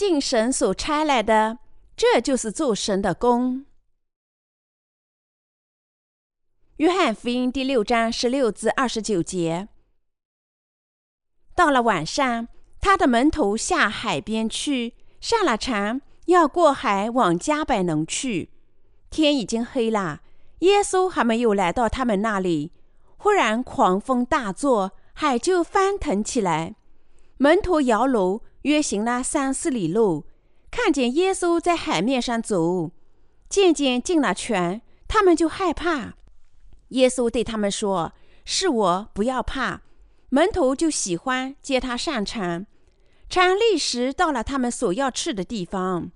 信神所差来的，这就是做神的功。约翰福音第六章十六至二十九节。到了晚上，他的门徒下海边去，上了船，要过海往加百农去。天已经黑了，耶稣还没有来到他们那里，忽然狂风大作，海就翻腾起来。门徒摇橹，约行了三四里路，看见耶稣在海面上走，渐渐进了船，他们就害怕。耶稣对他们说：“是我，不要怕。”门徒就喜欢接他上船，船立时到了他们所要去的地方。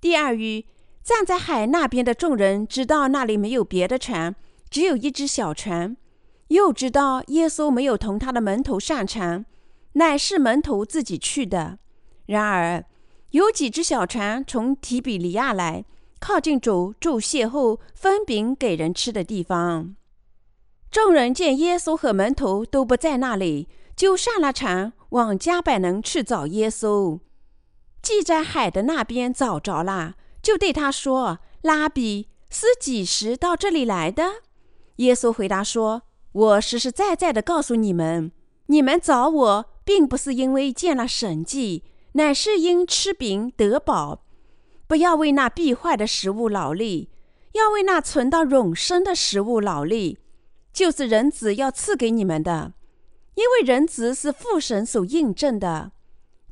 第二日，站在海那边的众人知道那里没有别的船，只有一只小船，又知道耶稣没有同他的门徒上船，乃是门徒自己去的。然而，有几只小船从提比利亚来，靠近主住邂后分饼给人吃的地方。众人见耶稣和门徒都不在那里，就上了船，往加百农去找耶稣。既在海的那边找着了，就对他说：“拉比，是几时到这里来的？”耶稣回答说：“我实实在在的告诉你们，你们找我，并不是因为见了神迹，乃是因吃饼得饱。不要为那必坏的食物劳力，要为那存到永生的食物劳力。”就是人子要赐给你们的，因为人子是父神所印证的。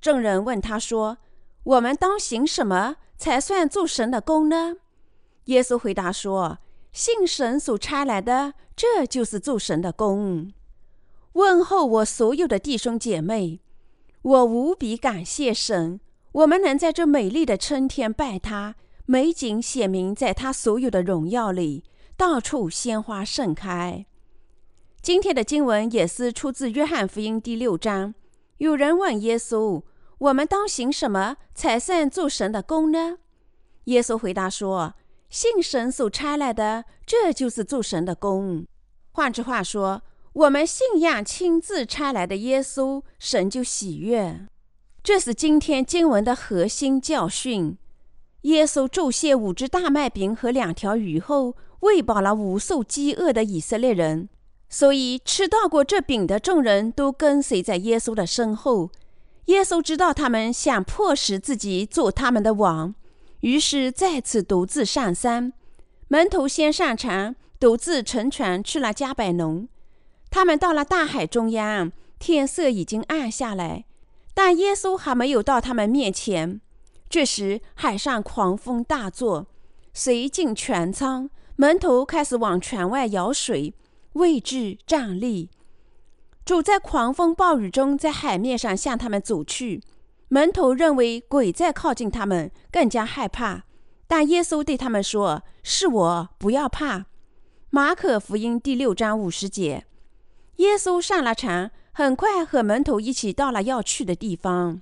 众人问他说：“我们当行什么才算做神的功呢？”耶稣回答说：“信神所差来的，这就是做神的功。”问候我所有的弟兄姐妹，我无比感谢神，我们能在这美丽的春天拜他，美景显明在他所有的荣耀里，到处鲜花盛开。今天的经文也是出自约翰福音第六章。有人问耶稣：“我们当行什么才算做神的功呢？”耶稣回答说：“信神所差来的，这就是做神的功。”换句话说，我们信仰亲自差来的耶稣，神就喜悦。这是今天经文的核心教训。耶稣注谢五只大麦饼和两条鱼后，喂饱了无数饥饿的以色列人。所以，吃到过这饼的众人都跟随在耶稣的身后。耶稣知道他们想迫使自己做他们的王，于是再次独自上山。门徒先上船，独自乘船去了加百农。他们到了大海中央，天色已经暗下来，但耶稣还没有到他们面前。这时，海上狂风大作，水进全舱，门徒开始往船外舀水。位置站立，主在狂风暴雨中在海面上向他们走去。门徒认为鬼在靠近他们，更加害怕。但耶稣对他们说：“是我，不要怕。”马可福音第六章五十节。耶稣上了船，很快和门徒一起到了要去的地方。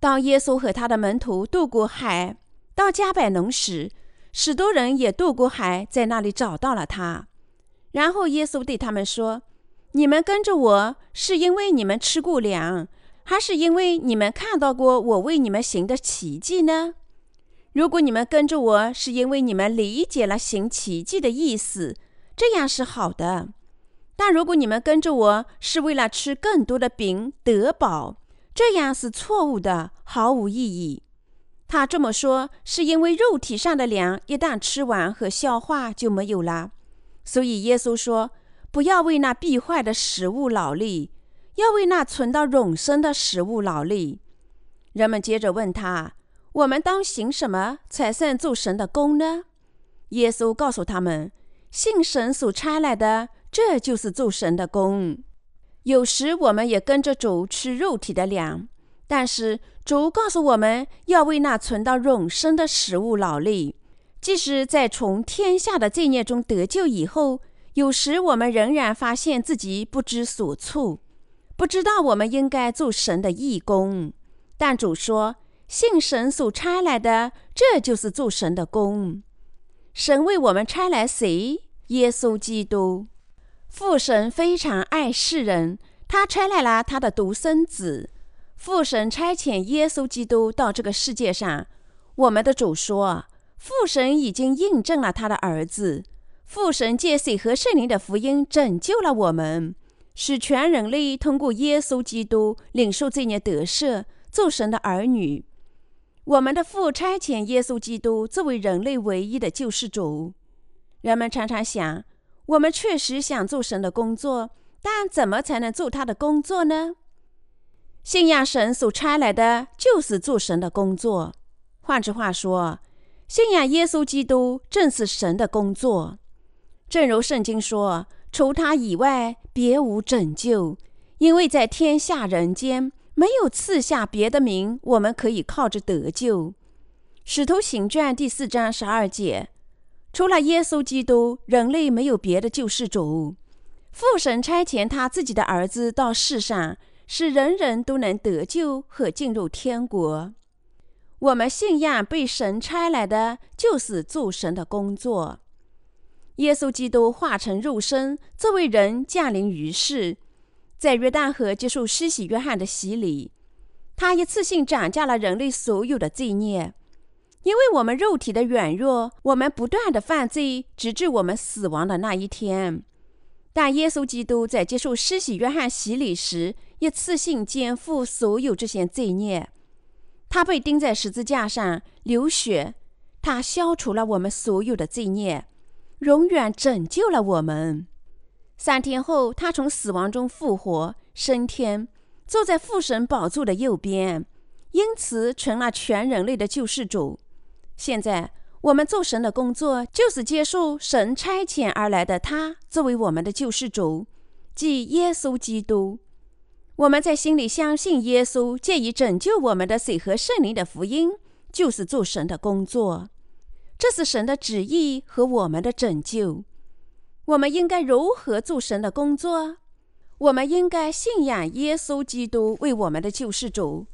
当耶稣和他的门徒渡过海到加百农时，许多人也渡过海，在那里找到了他。然后耶稣对他们说：“你们跟着我是因为你们吃过粮，还是因为你们看到过我为你们行的奇迹呢？如果你们跟着我是因为你们理解了行奇迹的意思，这样是好的；但如果你们跟着我是为了吃更多的饼得饱，这样是错误的，毫无意义。他这么说是因为肉体上的粮一旦吃完和消化就没有了。”所以耶稣说：“不要为那必坏的食物劳力，要为那存到永生的食物劳力。”人们接着问他：“我们当行什么才算做神的功呢？”耶稣告诉他们：“信神所差来的，这就是做神的功。有时我们也跟着主吃肉体的粮，但是主告诉我们要为那存到永生的食物劳力。”即使在从天下的罪孽中得救以后，有时我们仍然发现自己不知所措，不知道我们应该做神的义工。但主说：“信神所差来的，这就是做神的功。神为我们差来谁？耶稣基督。父神非常爱世人，他差来了他的独生子。父神差遣耶稣基督到这个世界上。我们的主说，父神已经印证了他的儿子。父神借水和圣灵的福音拯救了我们，使全人类通过耶稣基督领受这孽得赦，做神的儿女。我们的父差遣耶稣基督作为人类唯一的救世主。人们常常想，我们确实想做神的工作，但怎么才能做他的工作呢？信仰神所差来的就是做神的工作。换句话说，信仰耶稣基督正是神的工作。正如圣经说：“除他以外，别无拯救，因为在天下人间。”没有赐下别的名，我们可以靠着得救。使徒行传第四章十二节，除了耶稣基督，人类没有别的救世主。父神差遣他自己的儿子到世上，使人人都能得救和进入天国。我们信仰被神差来的，就是做神的工作。耶稣基督化成肉身，作为人降临于世。在约旦河接受施洗约翰的洗礼，他一次性涨价了人类所有的罪孽。因为我们肉体的软弱，我们不断的犯罪，直至我们死亡的那一天。但耶稣基督在接受施洗约翰洗礼时，一次性肩负所有这些罪孽。他被钉在十字架上流血，他消除了我们所有的罪孽，永远拯救了我们。三天后，他从死亡中复活，升天，坐在父神宝座的右边，因此成了全人类的救世主。现在，我们做神的工作，就是接受神差遣而来的他作为我们的救世主，即耶稣基督。我们在心里相信耶稣借以拯救我们的水和圣灵的福音，就是做神的工作。这是神的旨意和我们的拯救。我们应该如何做神的工作？我们应该信仰耶稣基督为我们的救世主，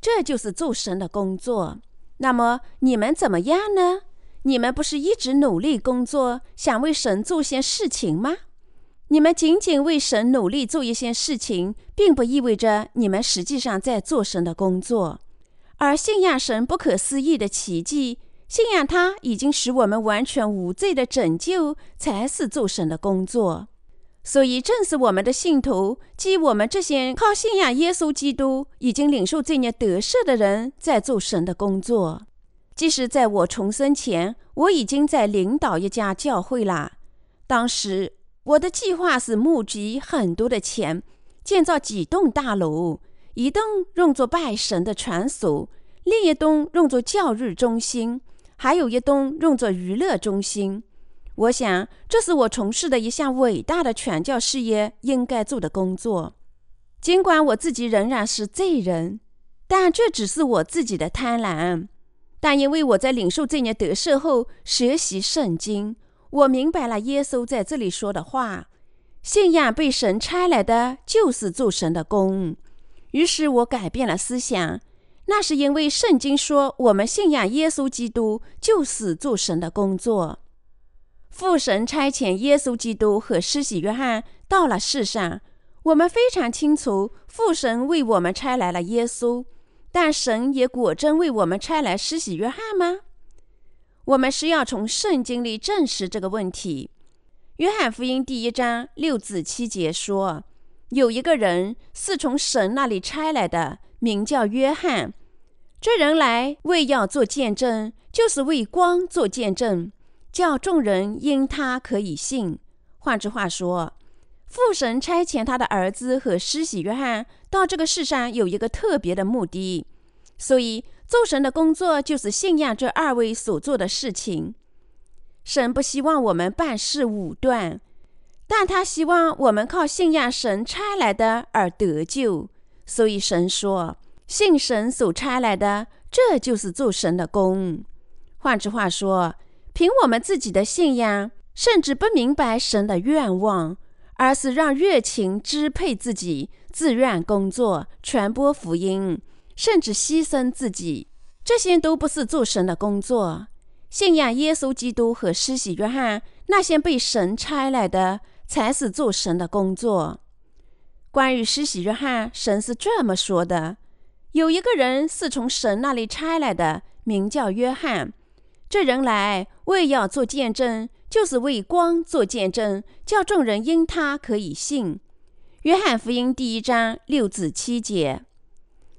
这就是做神的工作。那么你们怎么样呢？你们不是一直努力工作，想为神做些事情吗？你们仅仅为神努力做一些事情，并不意味着你们实际上在做神的工作。而信仰神不可思议的奇迹。信仰他已经使我们完全无罪的拯救，才是做神的工作。所以，正是我们的信徒，即我们这些靠信仰耶稣基督已经领受罪孽得赦的人，在做神的工作。即使在我重生前，我已经在领导一家教会了。当时，我的计划是募集很多的钱，建造几栋大楼，一栋用作拜神的传所，另一栋用作教育中心。还有一栋用作娱乐中心，我想这是我从事的一项伟大的传教事业应该做的工作。尽管我自己仍然是罪人，但这只是我自己的贪婪。但因为我在领受这年得赦后学习圣经，我明白了耶稣在这里说的话：信仰被神差来的就是做神的工。于是我改变了思想。那是因为圣经说，我们信仰耶稣基督就是做神的工作。父神差遣耶稣基督和施洗约翰到了世上，我们非常清楚，父神为我们差来了耶稣，但神也果真为我们差来施洗约翰吗？我们是要从圣经里证实这个问题。约翰福音第一章六至七节说，有一个人是从神那里差来的。名叫约翰，这人来为要做见证，就是为光做见证，叫众人因他可以信。换句话说，父神差遣他的儿子和施洗约翰到这个世上有一个特别的目的，所以做神的工作就是信仰这二位所做的事情。神不希望我们办事武断，但他希望我们靠信仰神差来的而得救。所以神说，信神所差来的，这就是做神的功。换句话说，凭我们自己的信仰，甚至不明白神的愿望，而是让热情支配自己，自愿工作，传播福音，甚至牺牲自己，这些都不是做神的工作。信仰耶稣基督和施洗约翰那些被神差来的，才是做神的工作。关于施洗约翰，神是这么说的：“有一个人是从神那里差来的，名叫约翰。这人来为要做见证，就是为光做见证，叫众人因他可以信。约翰福音第一章六至七节。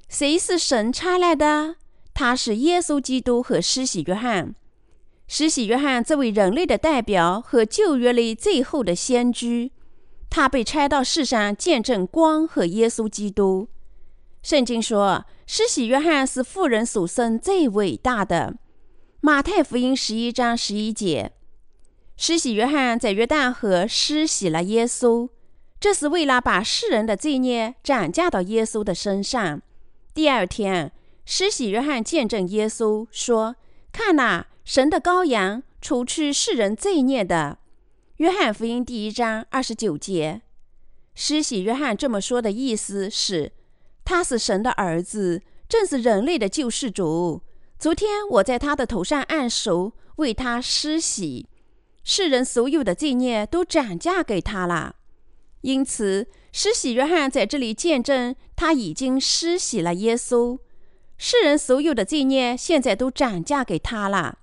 谁是神差来的？他是耶稣基督和施洗约翰。施洗约翰这位人类的代表和旧约里最后的先知，他被差到世上见证光和耶稣基督。圣经说，施洗约翰是妇人所生最伟大的。马太福音十一章十一节，施洗约翰在约旦河施洗了耶稣，这是为了把世人的罪孽转嫁到耶稣的身上。第二天，施洗约翰见证耶稣说：“看哪，神的羔羊，除去世人罪孽的。”约翰福音第一章二十九节。施洗约翰这么说的意思是，他是神的儿子，正是人类的救世主。昨天我在他的头上按手，为他施洗，世人所有的罪孽都转嫁给他了。因此。施洗约翰在这里见证，他已经施洗了耶稣，世人所有的罪孽现在都转嫁给他了，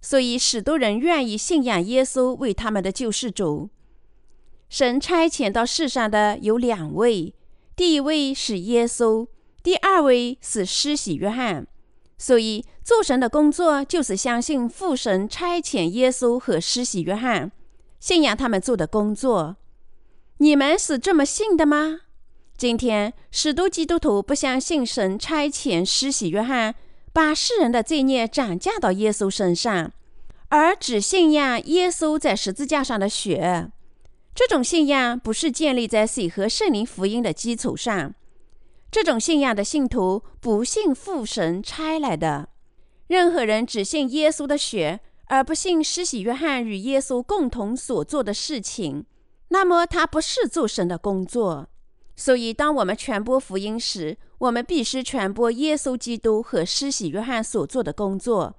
所以许多人愿意信仰耶稣为他们的救世主。神差遣到世上的有两位，第一位是耶稣，第二位是施洗约翰。所以做神的工作就是相信父神差遣耶稣和施洗约翰，信仰他们做的工作。你们是这么信的吗？今天许多基督徒不相信神差遣施洗约翰把世人的罪孽转嫁到耶稣身上，而只信仰耶稣在十字架上的血。这种信仰不是建立在水和圣灵福音的基础上。这种信仰的信徒不信父神差来的。任何人只信耶稣的血，而不信施洗约翰与耶稣共同所做的事情。那么他不是做神的工作，所以当我们传播福音时，我们必须传播耶稣基督和施洗约翰所做的工作，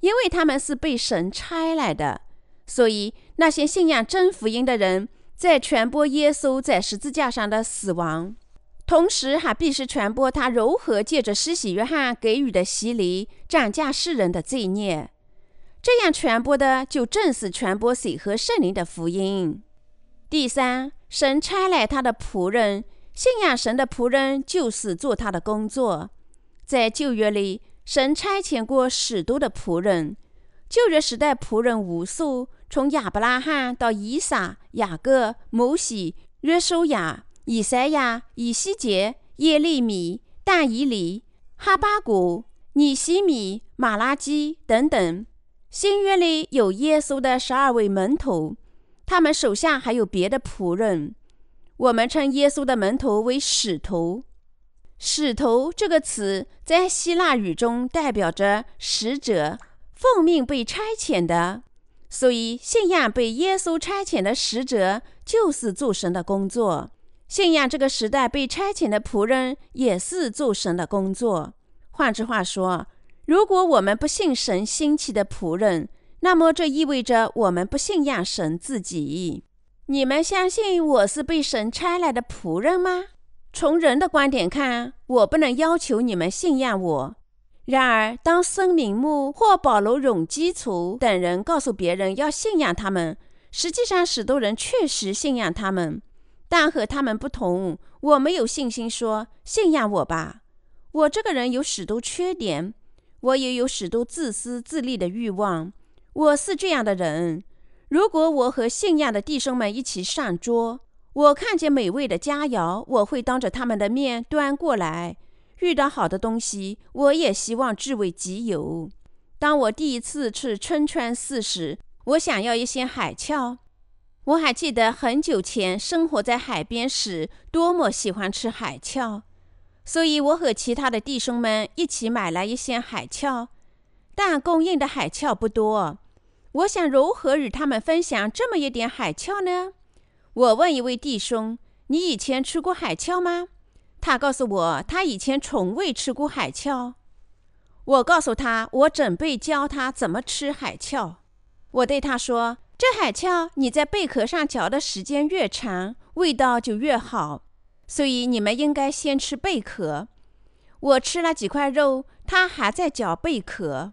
因为他们是被神差来的。所以那些信仰真福音的人，在传播耶稣在十字架上的死亡，同时还必须传播他如何借着施洗约翰给予的洗礼，涨价世人的罪孽。这样传播的，就正是传播水和圣灵的福音。第三，神差来他的仆人，信仰神的仆人就是做他的工作。在旧约里，神差遣过许多的仆人。旧约时代仆人无数，从亚伯拉罕到以撒、雅各、摩西、约书亚、以赛亚、以西结、耶利米、但以里、哈巴谷、尼西米、马拉基等等。新约里有耶稣的十二位门徒。他们手下还有别的仆人。我们称耶稣的门徒为使徒。使徒这个词在希腊语中代表着使者，奉命被差遣的。所以，信仰被耶稣差遣的使者就是做神的工作。信仰这个时代被差遣的仆人也是做神的工作。换句话说，如果我们不信神兴起的仆人，那么，这意味着我们不信仰神自己。你们相信我是被神差来的仆人吗？从人的观点看，我不能要求你们信仰我。然而，当森明木或保罗永基础等人告诉别人要信仰他们，实际上许多人确实信仰他们。但和他们不同，我没有信心说信仰我吧。我这个人有许多缺点，我也有许多自私自利的欲望。我是这样的人。如果我和信仰的弟兄们一起上桌，我看见美味的佳肴，我会当着他们的面端过来。遇到好的东西，我也希望据为己有。当我第一次去春川寺时，我想要一些海鞘。我还记得很久前生活在海边时，多么喜欢吃海鞘，所以我和其他的弟兄们一起买来一些海鞘，但供应的海鞘不多。我想如何与他们分享这么一点海鞘呢？我问一位弟兄：“你以前吃过海鞘吗？”他告诉我，他以前从未吃过海鞘。我告诉他，我准备教他怎么吃海鞘。我对他说：“这海鞘你在贝壳上嚼的时间越长，味道就越好，所以你们应该先吃贝壳。”我吃了几块肉，他还在嚼贝壳，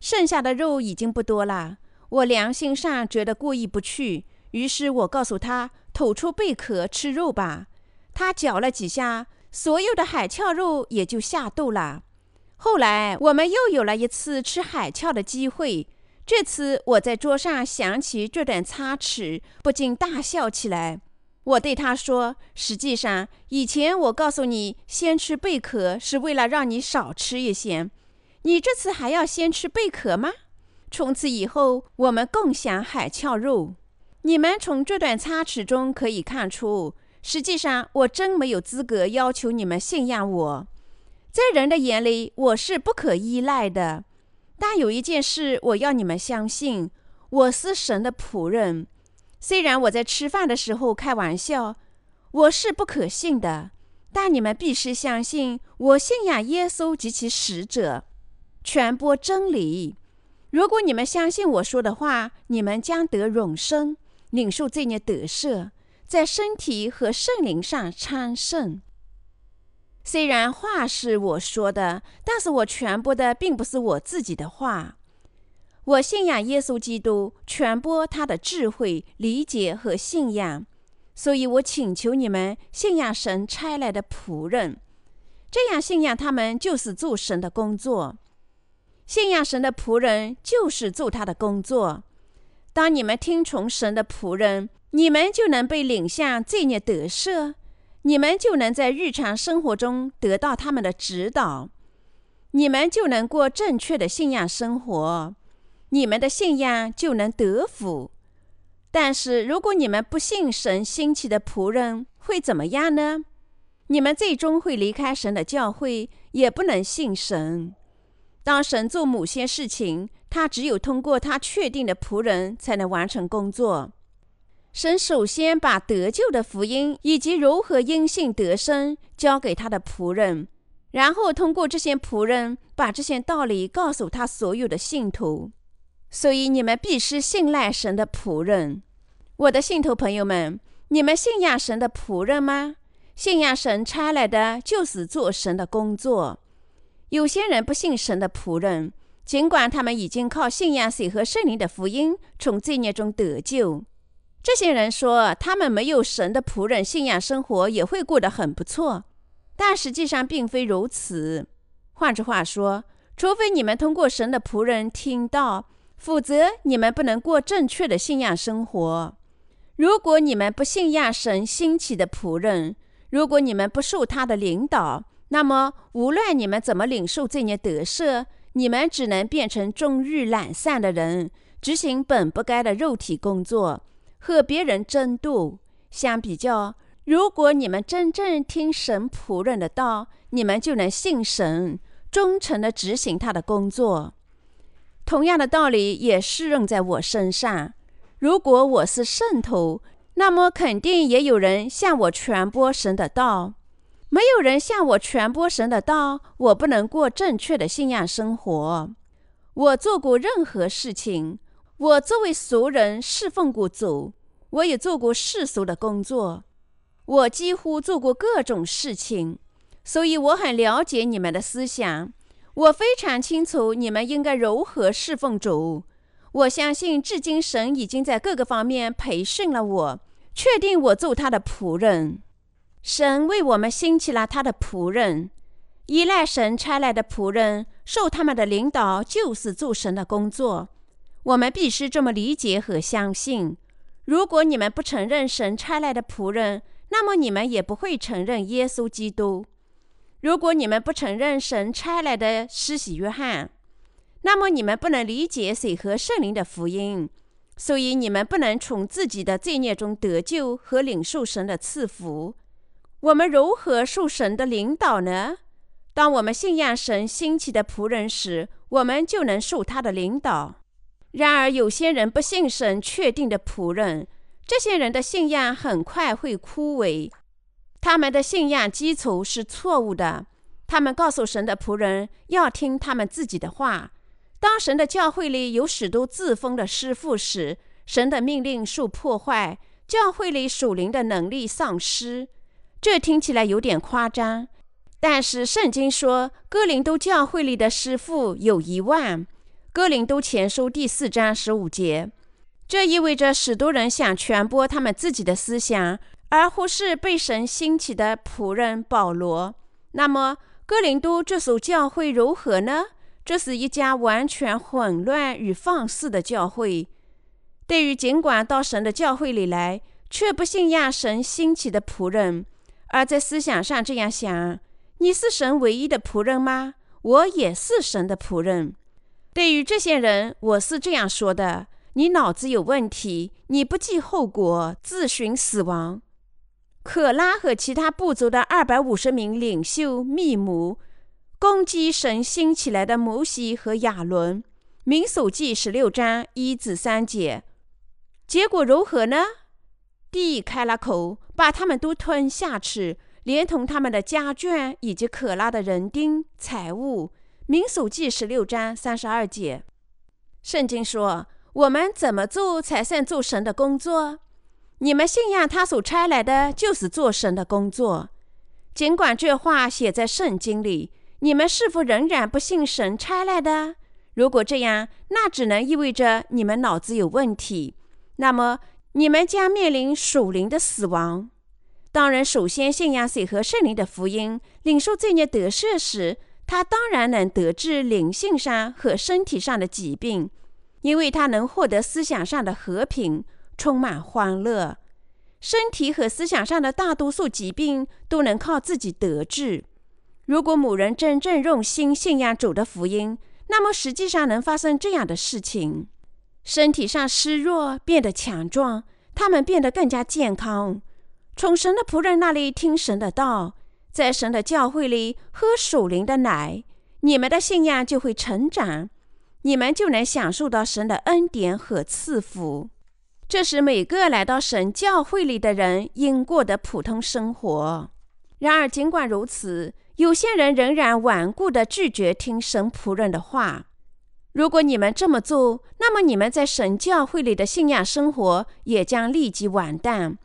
剩下的肉已经不多了。我良心上觉得过意不去，于是我告诉他吐出贝壳吃肉吧。他嚼了几下，所有的海鞘肉也就下肚了。后来我们又有了一次吃海鞘的机会。这次我在桌上想起这段插曲，不禁大笑起来。我对他说：“实际上，以前我告诉你先吃贝壳是为了让你少吃一些。你这次还要先吃贝壳吗？从此以后，我们共享海鞘肉。你们从这段插曲中可以看出，实际上我真没有资格要求你们信仰我。在人的眼里，我是不可依赖的。但有一件事，我要你们相信：我是神的仆人。”虽然我在吃饭的时候开玩笑，我是不可信的，但你们必须相信，我信仰耶稣及其使者，传播真理。如果你们相信我说的话，你们将得永生，领受这孽得赦，在身体和圣灵上昌盛。虽然话是我说的，但是我传播的并不是我自己的话。我信仰耶稣基督，传播他的智慧、理解和信仰，所以我请求你们信仰神差来的仆人，这样信仰他们就是做神的工作。信仰神的仆人就是做他的工作。当你们听从神的仆人，你们就能被领向罪孽得赦，你们就能在日常生活中得到他们的指导，你们就能过正确的信仰生活。你们的信仰就能得福，但是如果你们不信神兴起的仆人，会怎么样呢？你们最终会离开神的教会，也不能信神。当神做某些事情，他只有通过他确定的仆人才能完成工作。神首先把得救的福音以及如何因信得生交给他的仆人，然后通过这些仆人把这些道理告诉他所有的信徒。所以你们必须信赖神的仆人，我的信徒朋友们，你们信仰神的仆人吗？信仰神差来的就是做神的工作。有些人不信神的仆人，尽管他们已经靠信仰水和圣灵的福音从罪孽中得救。这些人说他们没有神的仆人，信仰生活也会过得很不错，但实际上并非如此。换句话说，除非你们通过神的仆人听到。否则，你们不能过正确的信仰生活。如果你们不信仰神兴起的仆人，如果你们不受他的领导，那么无论你们怎么领受这些得赦，你们只能变成终日懒散的人，执行本不该的肉体工作，和别人争斗。相比较，如果你们真正听神仆人的道，你们就能信神，忠诚地执行他的工作。同样的道理也适用在我身上。如果我是圣徒，那么肯定也有人向我传播神的道。没有人向我传播神的道，我不能过正确的信仰生活。我做过任何事情，我作为俗人侍奉过主，我也做过世俗的工作，我几乎做过各种事情，所以我很了解你们的思想。我非常清楚你们应该如何侍奉主。我相信，至今神已经在各个方面培训了我，确定我做他的仆人。神为我们兴起了他的仆人，依赖神差来的仆人，受他们的领导，就是做神的工作。我们必须这么理解和相信。如果你们不承认神差来的仆人，那么你们也不会承认耶稣基督。如果你们不承认神差来的施洗约翰，那么你们不能理解水和圣灵的福音，所以你们不能从自己的罪孽中得救和领受神的赐福。我们如何受神的领导呢？当我们信仰神兴起的仆人时，我们就能受他的领导。然而，有些人不信神确定的仆人，这些人的信仰很快会枯萎。他们的信仰基础是错误的。他们告诉神的仆人要听他们自己的话。当神的教会里有许多自封的师傅时，神的命令受破坏，教会里属灵的能力丧失。这听起来有点夸张，但是圣经说，哥林都教会里的师傅有一万。哥林都前书第四章十五节，这意味着许多人想传播他们自己的思想，而忽视被神兴起的仆人保罗。那么，哥林都这所教会如何呢？这是一家完全混乱与放肆的教会。对于尽管到神的教会里来，却不信仰神兴起的仆人，而在思想上这样想。你是神唯一的仆人吗？我也是神的仆人。对于这些人，我是这样说的：你脑子有问题，你不计后果，自寻死亡。可拉和其他部族的二百五十名领袖密谋攻击神兴起来的摩西和亚伦。民数记十六章一至三节。结果如何呢？地开了口，把他们都吞下去。连同他们的家眷以及可拉的人丁财物，《民数记》十六章三十二节，圣经说：“我们怎么做才算做神的工作？你们信仰他所差来的，就是做神的工作。尽管这话写在圣经里，你们是否仍然不信神差来的？如果这样，那只能意味着你们脑子有问题。那么，你们将面临属灵的死亡。”当人首先信仰水和圣灵的福音，领受罪孽得赦时，他当然能得治灵性上和身体上的疾病，因为他能获得思想上的和平，充满欢乐。身体和思想上的大多数疾病都能靠自己得治。如果某人真正用心信仰主的福音，那么实际上能发生这样的事情：身体上虚弱变得强壮，他们变得更加健康。从神的仆人那里听神的道，在神的教会里喝属灵的奶，你们的信仰就会成长，你们就能享受到神的恩典和赐福。这是每个来到神教会里的人应过的普通生活。然而，尽管如此，有些人仍然顽固地拒绝听神仆人的话。如果你们这么做，那么你们在神教会里的信仰生活也将立即完蛋。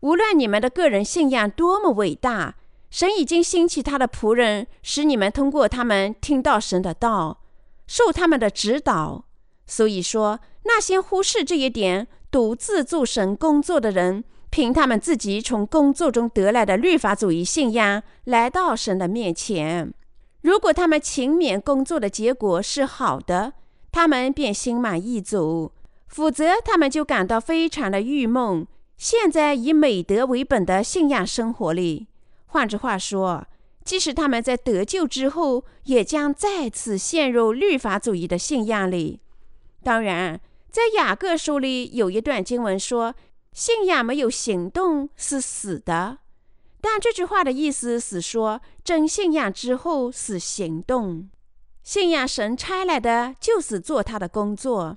无论你们的个人信仰多么伟大，神已经兴起他的仆人，使你们通过他们听到神的道，受他们的指导。所以说，那些忽视这一点、独自做神工作的人，凭他们自己从工作中得来的律法主义信仰来到神的面前。如果他们勤勉工作的结果是好的，他们便心满意足；否则，他们就感到非常的郁闷。现在以美德为本的信仰生活里，换句话说，即使他们在得救之后，也将再次陷入律法主义的信仰里。当然，在雅各书里有一段经文说：“信仰没有行动是死的。”但这句话的意思是说，真信仰之后是行动。信仰神差来的就是做他的工作。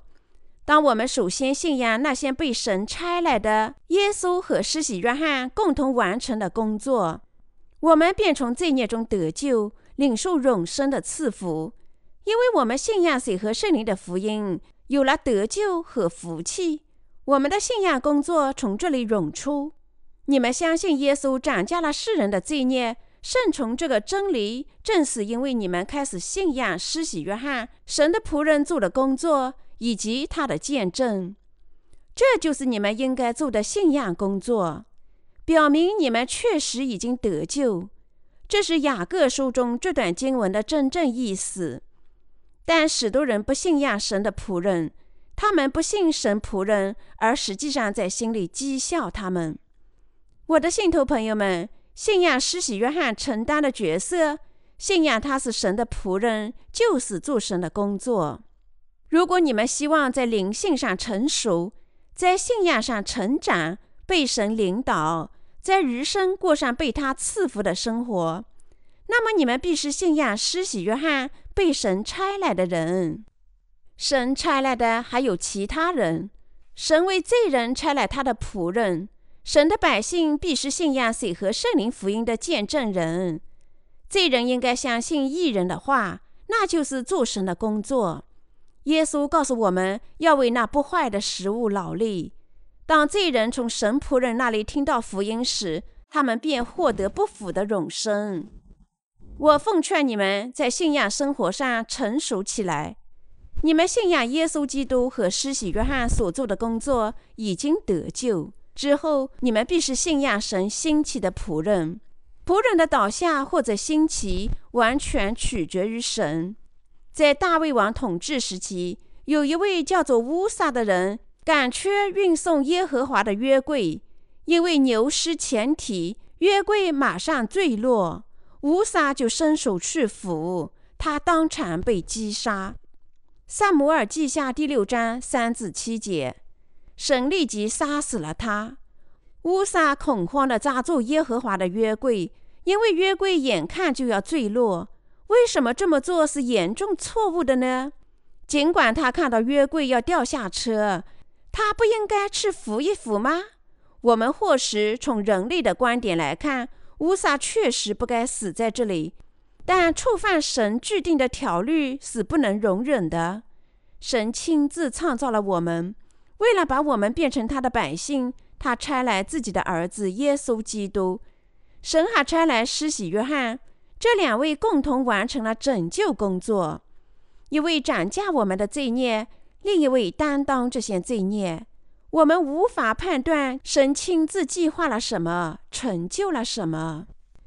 当我们首先信仰那些被神差来的耶稣和施洗约翰共同完成的工作，我们便从罪孽中得救，领受永生的赐福。因为我们信仰水和圣灵的福音，有了得救和福气。我们的信仰工作从这里涌出。你们相信耶稣涨价了世人的罪孽，顺从这个真理，正是因为你们开始信仰施洗约翰神的仆人做的工作。以及他的见证，这就是你们应该做的信仰工作，表明你们确实已经得救。这是雅各书中这段经文的真正意思。但许多人不信仰神的仆人，他们不信神仆人，而实际上在心里讥笑他们。我的信徒朋友们，信仰施洗约翰承担的角色，信仰他是神的仆人，就是做神的工作。如果你们希望在灵性上成熟，在信仰上成长，被神领导，在余生过上被他赐福的生活，那么你们必须信仰施洗约翰被神差来的人。神差来的还有其他人，神为罪人差来他的仆人。神的百姓必须信仰水和圣灵福音的见证人。罪人应该相信异人的话，那就是做神的工作。耶稣告诉我们要为那不坏的食物劳力。当罪人从神仆人那里听到福音时，他们便获得不腐的永生。我奉劝你们在信仰生活上成熟起来。你们信仰耶稣基督和施洗约翰所做的工作，已经得救。之后，你们必是信仰神兴起的仆人。仆人的倒下或者兴起，完全取决于神。在大卫王统治时期，有一位叫做乌撒的人，赶缺运送耶和华的约柜，因为牛失前蹄，约柜马上坠落，乌撒就伸手去扶，他当场被击杀。萨姆尔记下第六章三至七节，神立即杀死了他。乌撒恐慌地抓住耶和华的约柜，因为约柜眼看就要坠落。为什么这么做是严重错误的呢？尽管他看到约柜要掉下车，他不应该去扶一扶吗？我们或许从人类的观点来看，乌撒确实不该死在这里。但触犯神制定的条律是不能容忍的。神亲自创造了我们，为了把我们变成他的百姓，他差来自己的儿子耶稣基督。神还差来施洗约翰，这两位共同完成了拯救工作。一位涨价我们的罪孽，另一位担当这些罪孽。我们无法判断神亲自计划了什么，成就了什么。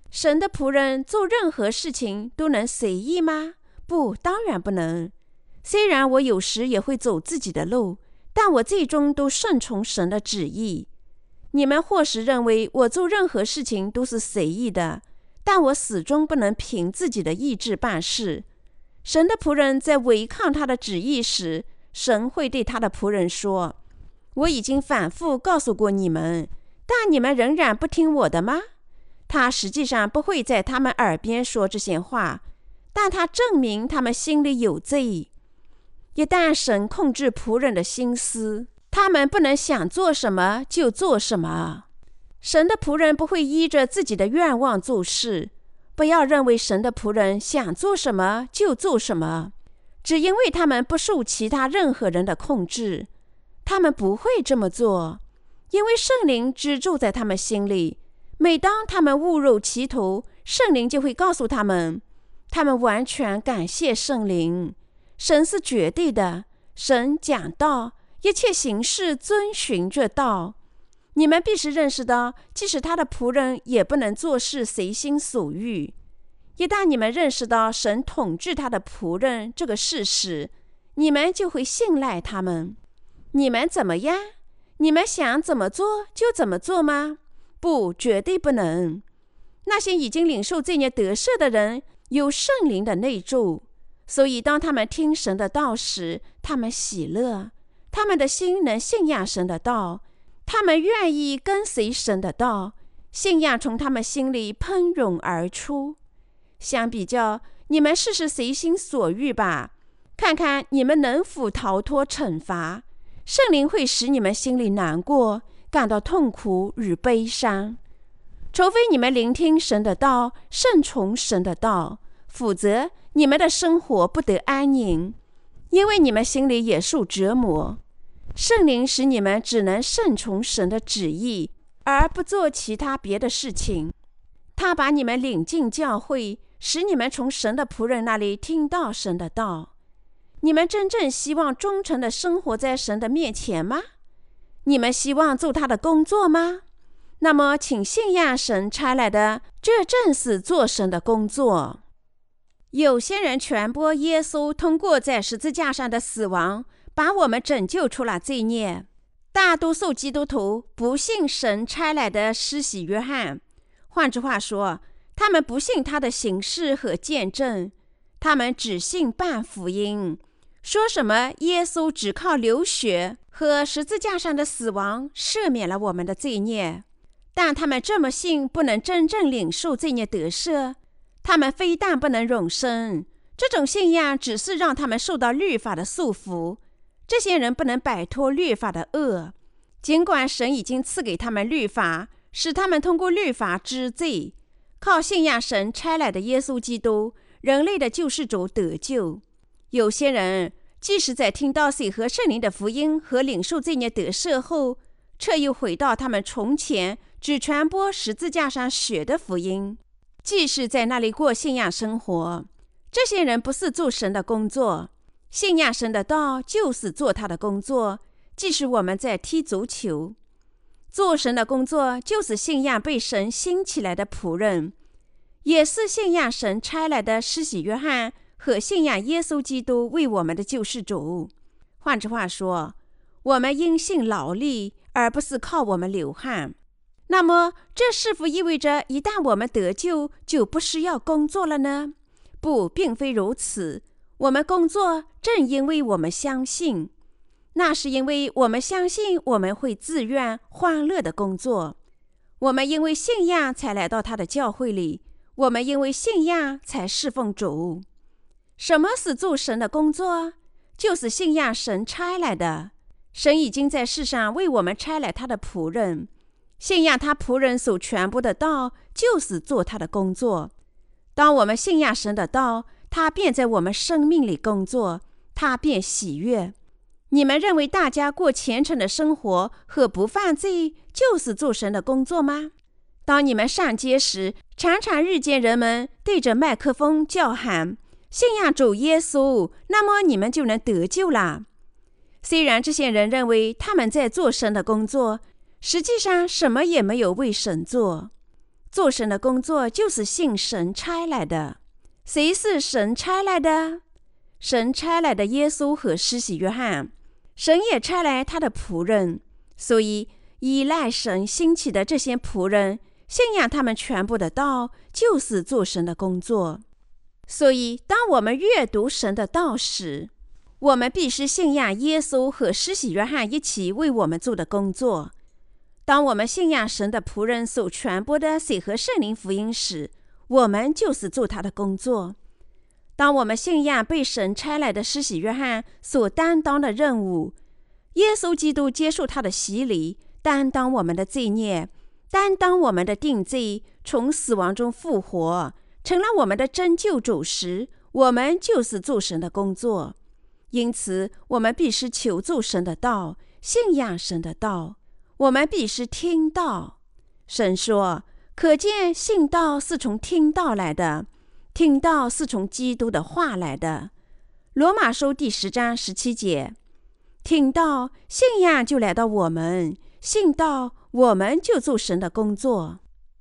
神的仆人做任何事情都能随意吗？不，当然不能。虽然我有时也会走自己的路，但我最终都顺从神的旨意。你们或许认为我做任何事情都是随意的，但我始终不能凭自己的意志办事。神的仆人在违抗他的旨意时，神会对他的仆人说：“我已经反复告诉过你们，但你们仍然不听我的吗？”他实际上不会在他们耳边说这些话，但他证明他们心里有罪。一旦神控制仆人的心思，他们不能想做什么就做什么。神的仆人不会依着自己的愿望做事。不要认为神的仆人想做什么就做什么，只因为他们不受其他任何人的控制。他们不会这么做，因为圣灵居住在他们心里。每当他们误入歧途，圣灵就会告诉他们，他们完全感谢圣灵。神是绝对的，神讲道，一切行事遵循着道。你们必须认识到，即使他的仆人也不能做事随心所欲。一旦你们认识到神统治他的仆人这个事实，你们就会信赖他们。你们怎么样？你们想怎么做就怎么做吗？不，绝对不能。那些已经领受这孽得赦的人，有圣灵的内助，所以当他们听神的道时，他们喜乐，他们的心能信仰神的道，他们愿意跟随神的道，信仰从他们心里喷涌而出。相比较，你们试试随心所欲吧，看看你们能否逃脱惩罚。圣灵会使你们心里难过。感到痛苦与悲伤，除非你们聆听神的道，顺从神的道，否则你们的生活不得安宁，因为你们心里也受折磨。圣灵使你们只能顺从神的旨意，而不做其他别的事情。他把你们领进教会，使你们从神的仆人那里听到神的道。你们真正希望忠诚的生活在神的面前吗？你们希望做他的工作吗？那么，请信仰神差来的，这正是做神的工作。有些人传播耶稣通过在十字架上的死亡，把我们拯救出了罪孽。大多数基督徒不信神差来的施洗约翰，换句话说，他们不信他的形式和见证，他们只信半福音。说什么？耶稣只靠流血和十字架上的死亡赦免了我们的罪孽，但他们这么信，不能真正领受罪孽得赦。他们非但不能永生，这种信仰只是让他们受到律法的束缚。这些人不能摆脱律法的恶，尽管神已经赐给他们律法，使他们通过律法知罪，靠信仰神差来的耶稣基督，人类的救世主得救。有些人即使在听到水和圣灵的福音和领受罪孽得赦后，却又回到他们从前只传播十字架上血的福音。即使在那里过信仰生活。这些人不是做神的工作，信仰神的道就是做他的工作。即使我们在踢足球，做神的工作就是信仰被神兴起来的仆人，也是信仰神差来的施洗约翰和信仰耶稣基督为我们的救世主。换句话说，我们因信劳力，而不是靠我们流汗。那么，这是否意味着一旦我们得救，就不需要工作了呢？不，并非如此。我们工作，正因为我们相信，那是因为我们相信我们会自愿、欢乐的工作。我们因为信仰才来到他的教会里，我们因为信仰才侍奉主。什么是做神的工作？就是信仰神差来的。神已经在世上为我们差来他的仆人，信仰他仆人所传播的道，就是做他的工作。当我们信仰神的道，他便在我们生命里工作，他便喜悦。你们认为大家过虔诚的生活和不犯罪就是做神的工作吗？当你们上街时，常常遇见人们对着麦克风叫喊“信仰主耶稣”，那么你们就能得救了。虽然这些人认为他们在做神的工作，实际上什么也没有为神做。做神的工作就是信神差来的。谁是神差来的？神差来的耶稣和施洗约翰。神也差来他的仆人。所以依赖神兴起的这些仆人，信仰他们全部的道，就是做神的工作。所以，当我们阅读神的道时，我们必须信仰耶稣和施洗约翰一起为我们做的工作。当我们信仰神的仆人所传播的水和圣灵福音时，我们就是做他的工作；当我们信仰被神差来的施洗约翰所担当的任务，耶稣基督接受他的洗礼，担当我们的罪孽，担当我们的定罪，从死亡中复活，成了我们的真救主时，我们就是做神的工作。因此，我们必须求助神的道，信仰神的道。我们必须听到，神说：“可见信道是从听道来的，听到是从基督的话来的。”罗马书第十章十七节，听到信仰就来到我们，信道我们就做神的工作。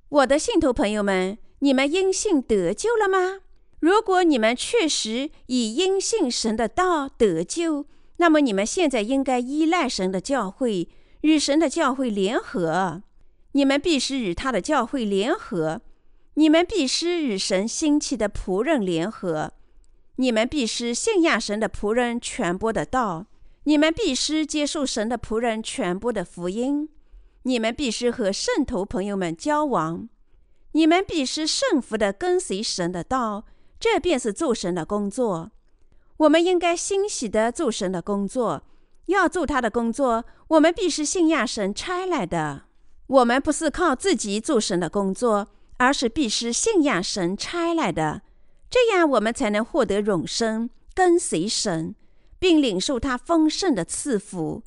我的信徒朋友们，你们因信得救了吗？如果你们确实以因信神的道得救，那么你们现在应该依赖神的教会。与神的教会联合，你们必须与他的教会联合；你们必须与神兴起的仆人联合；你们必须信仰神的仆人传播的道；你们必须接受神的仆人传播的福音；你们必须和圣徒朋友们交往；你们必须顺服的跟随神的道。这便是做神的工作。我们应该欣喜的做神的工作。要做他的工作，我们必须信仰神差来的。我们不是靠自己做神的工作，而是必须信仰神差来的。这样，我们才能获得永生，跟随神，并领受他丰盛的赐福。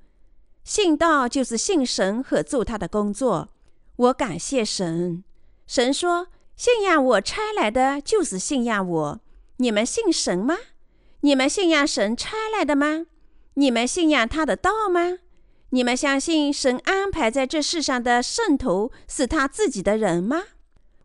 信道就是信神和做他的工作。我感谢神。神说：“信仰我差来的，就是信仰我。”你们信神吗？你们信仰神差来的吗？你们信仰他的道吗？你们相信神安排在这世上的圣徒是他自己的人吗？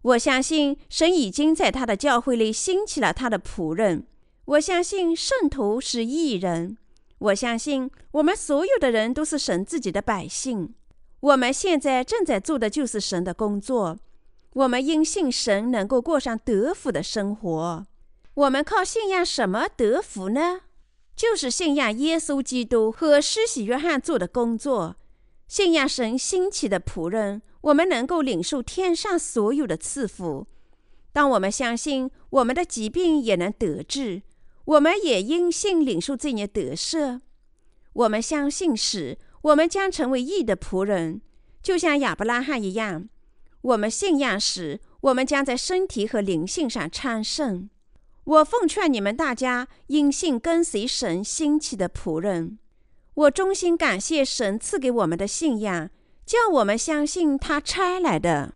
我相信神已经在他的教会里兴起了他的仆人。我相信圣徒是异人。我相信我们所有的人都是神自己的百姓。我们现在正在做的就是神的工作。我们因信神能够过上得福的生活。我们靠信仰什么得福呢？就是信仰耶稣基督和施洗约翰做的工作，信仰神兴起的仆人，我们能够领受天上所有的赐福。当我们相信我们的疾病也能得治，我们也因信领受这孽得赦。我们相信时，我们将成为义的仆人，就像亚伯拉罕一样。我们信仰时，我们将在身体和灵性上昌盛。我奉劝你们大家，因信跟随神兴起的仆人。我衷心感谢神赐给我们的信仰，叫我们相信他拆来的。